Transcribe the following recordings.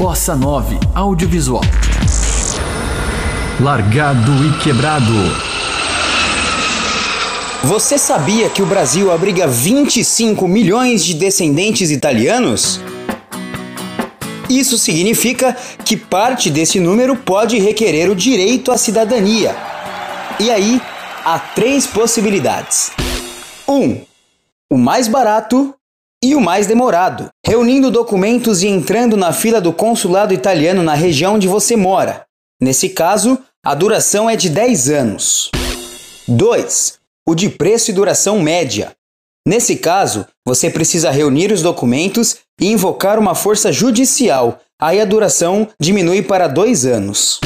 Bossa 9 Audiovisual. Largado e quebrado. Você sabia que o Brasil abriga 25 milhões de descendentes italianos? Isso significa que parte desse número pode requerer o direito à cidadania. E aí, há três possibilidades. 1. Um, o mais barato e o mais demorado, reunindo documentos e entrando na fila do consulado italiano na região onde você mora. Nesse caso, a duração é de 10 anos. 2. O de preço e duração média. Nesse caso, você precisa reunir os documentos e invocar uma força judicial. Aí a duração diminui para 2 anos.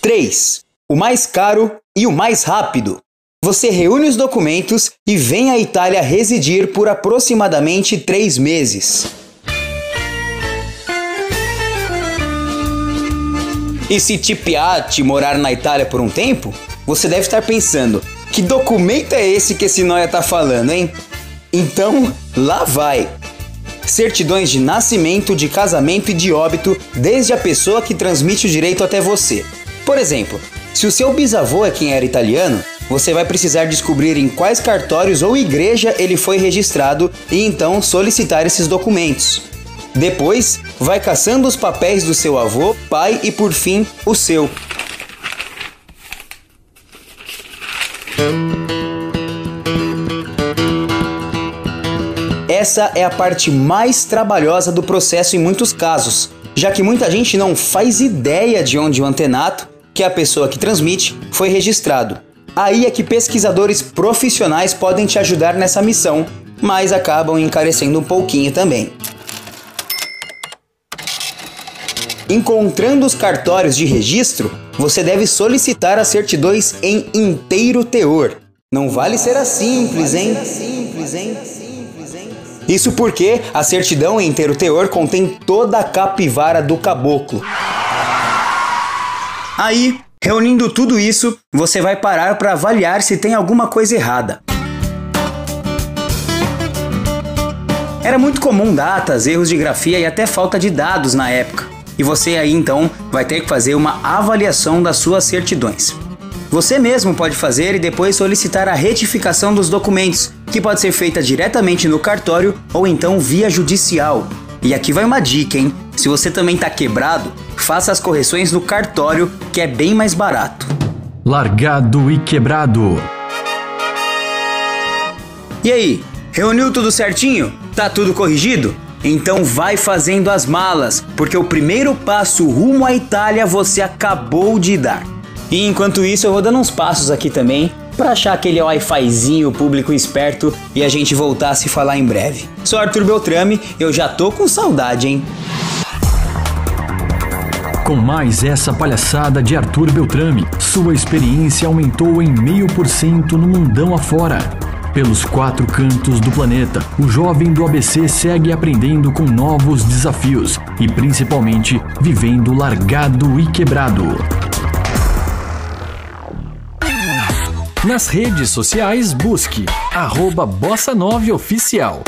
3. O mais caro e o mais rápido. Você reúne os documentos e vem à Itália residir por aproximadamente 3 meses. E se te piate morar na Itália por um tempo, você deve estar pensando: que documento é esse que esse noia tá falando, hein? Então, lá vai! Certidões de nascimento, de casamento e de óbito, desde a pessoa que transmite o direito até você. Por exemplo, se o seu bisavô é quem era italiano, você vai precisar descobrir em quais cartórios ou igreja ele foi registrado e então solicitar esses documentos. Depois, vai caçando os papéis do seu avô, pai e por fim, o seu. Essa é a parte mais trabalhosa do processo em muitos casos, já que muita gente não faz ideia de onde o antenato, que é a pessoa que transmite, foi registrado. Aí é que pesquisadores profissionais podem te ajudar nessa missão, mas acabam encarecendo um pouquinho também. Encontrando os cartórios de registro, você deve solicitar as certidões em inteiro teor. Não vale ser a simples, hein? Isso porque a certidão em inteiro teor contém toda a capivara do caboclo. Aí, reunindo tudo isso, você vai parar para avaliar se tem alguma coisa errada. Era muito comum datas, erros de grafia e até falta de dados na época e você aí então vai ter que fazer uma avaliação das suas certidões. Você mesmo pode fazer e depois solicitar a retificação dos documentos, que pode ser feita diretamente no cartório ou então via judicial. E aqui vai uma dica, hein? Se você também está quebrado, faça as correções no cartório, que é bem mais barato. Largado e quebrado. E aí, reuniu tudo certinho? Tá tudo corrigido? Então vai fazendo as malas, porque o primeiro passo rumo à Itália você acabou de dar. E enquanto isso eu vou dando uns passos aqui também para achar aquele wi-fizinho público esperto e a gente voltar a se falar em breve. Sou Arthur Beltrame, eu já tô com saudade, hein? Com mais essa palhaçada de Arthur Beltrame, sua experiência aumentou em meio por cento no mundão afora. Pelos quatro cantos do planeta, o jovem do ABC segue aprendendo com novos desafios e principalmente vivendo largado e quebrado. Nas redes sociais, busque arroba Bossa 9 Oficial.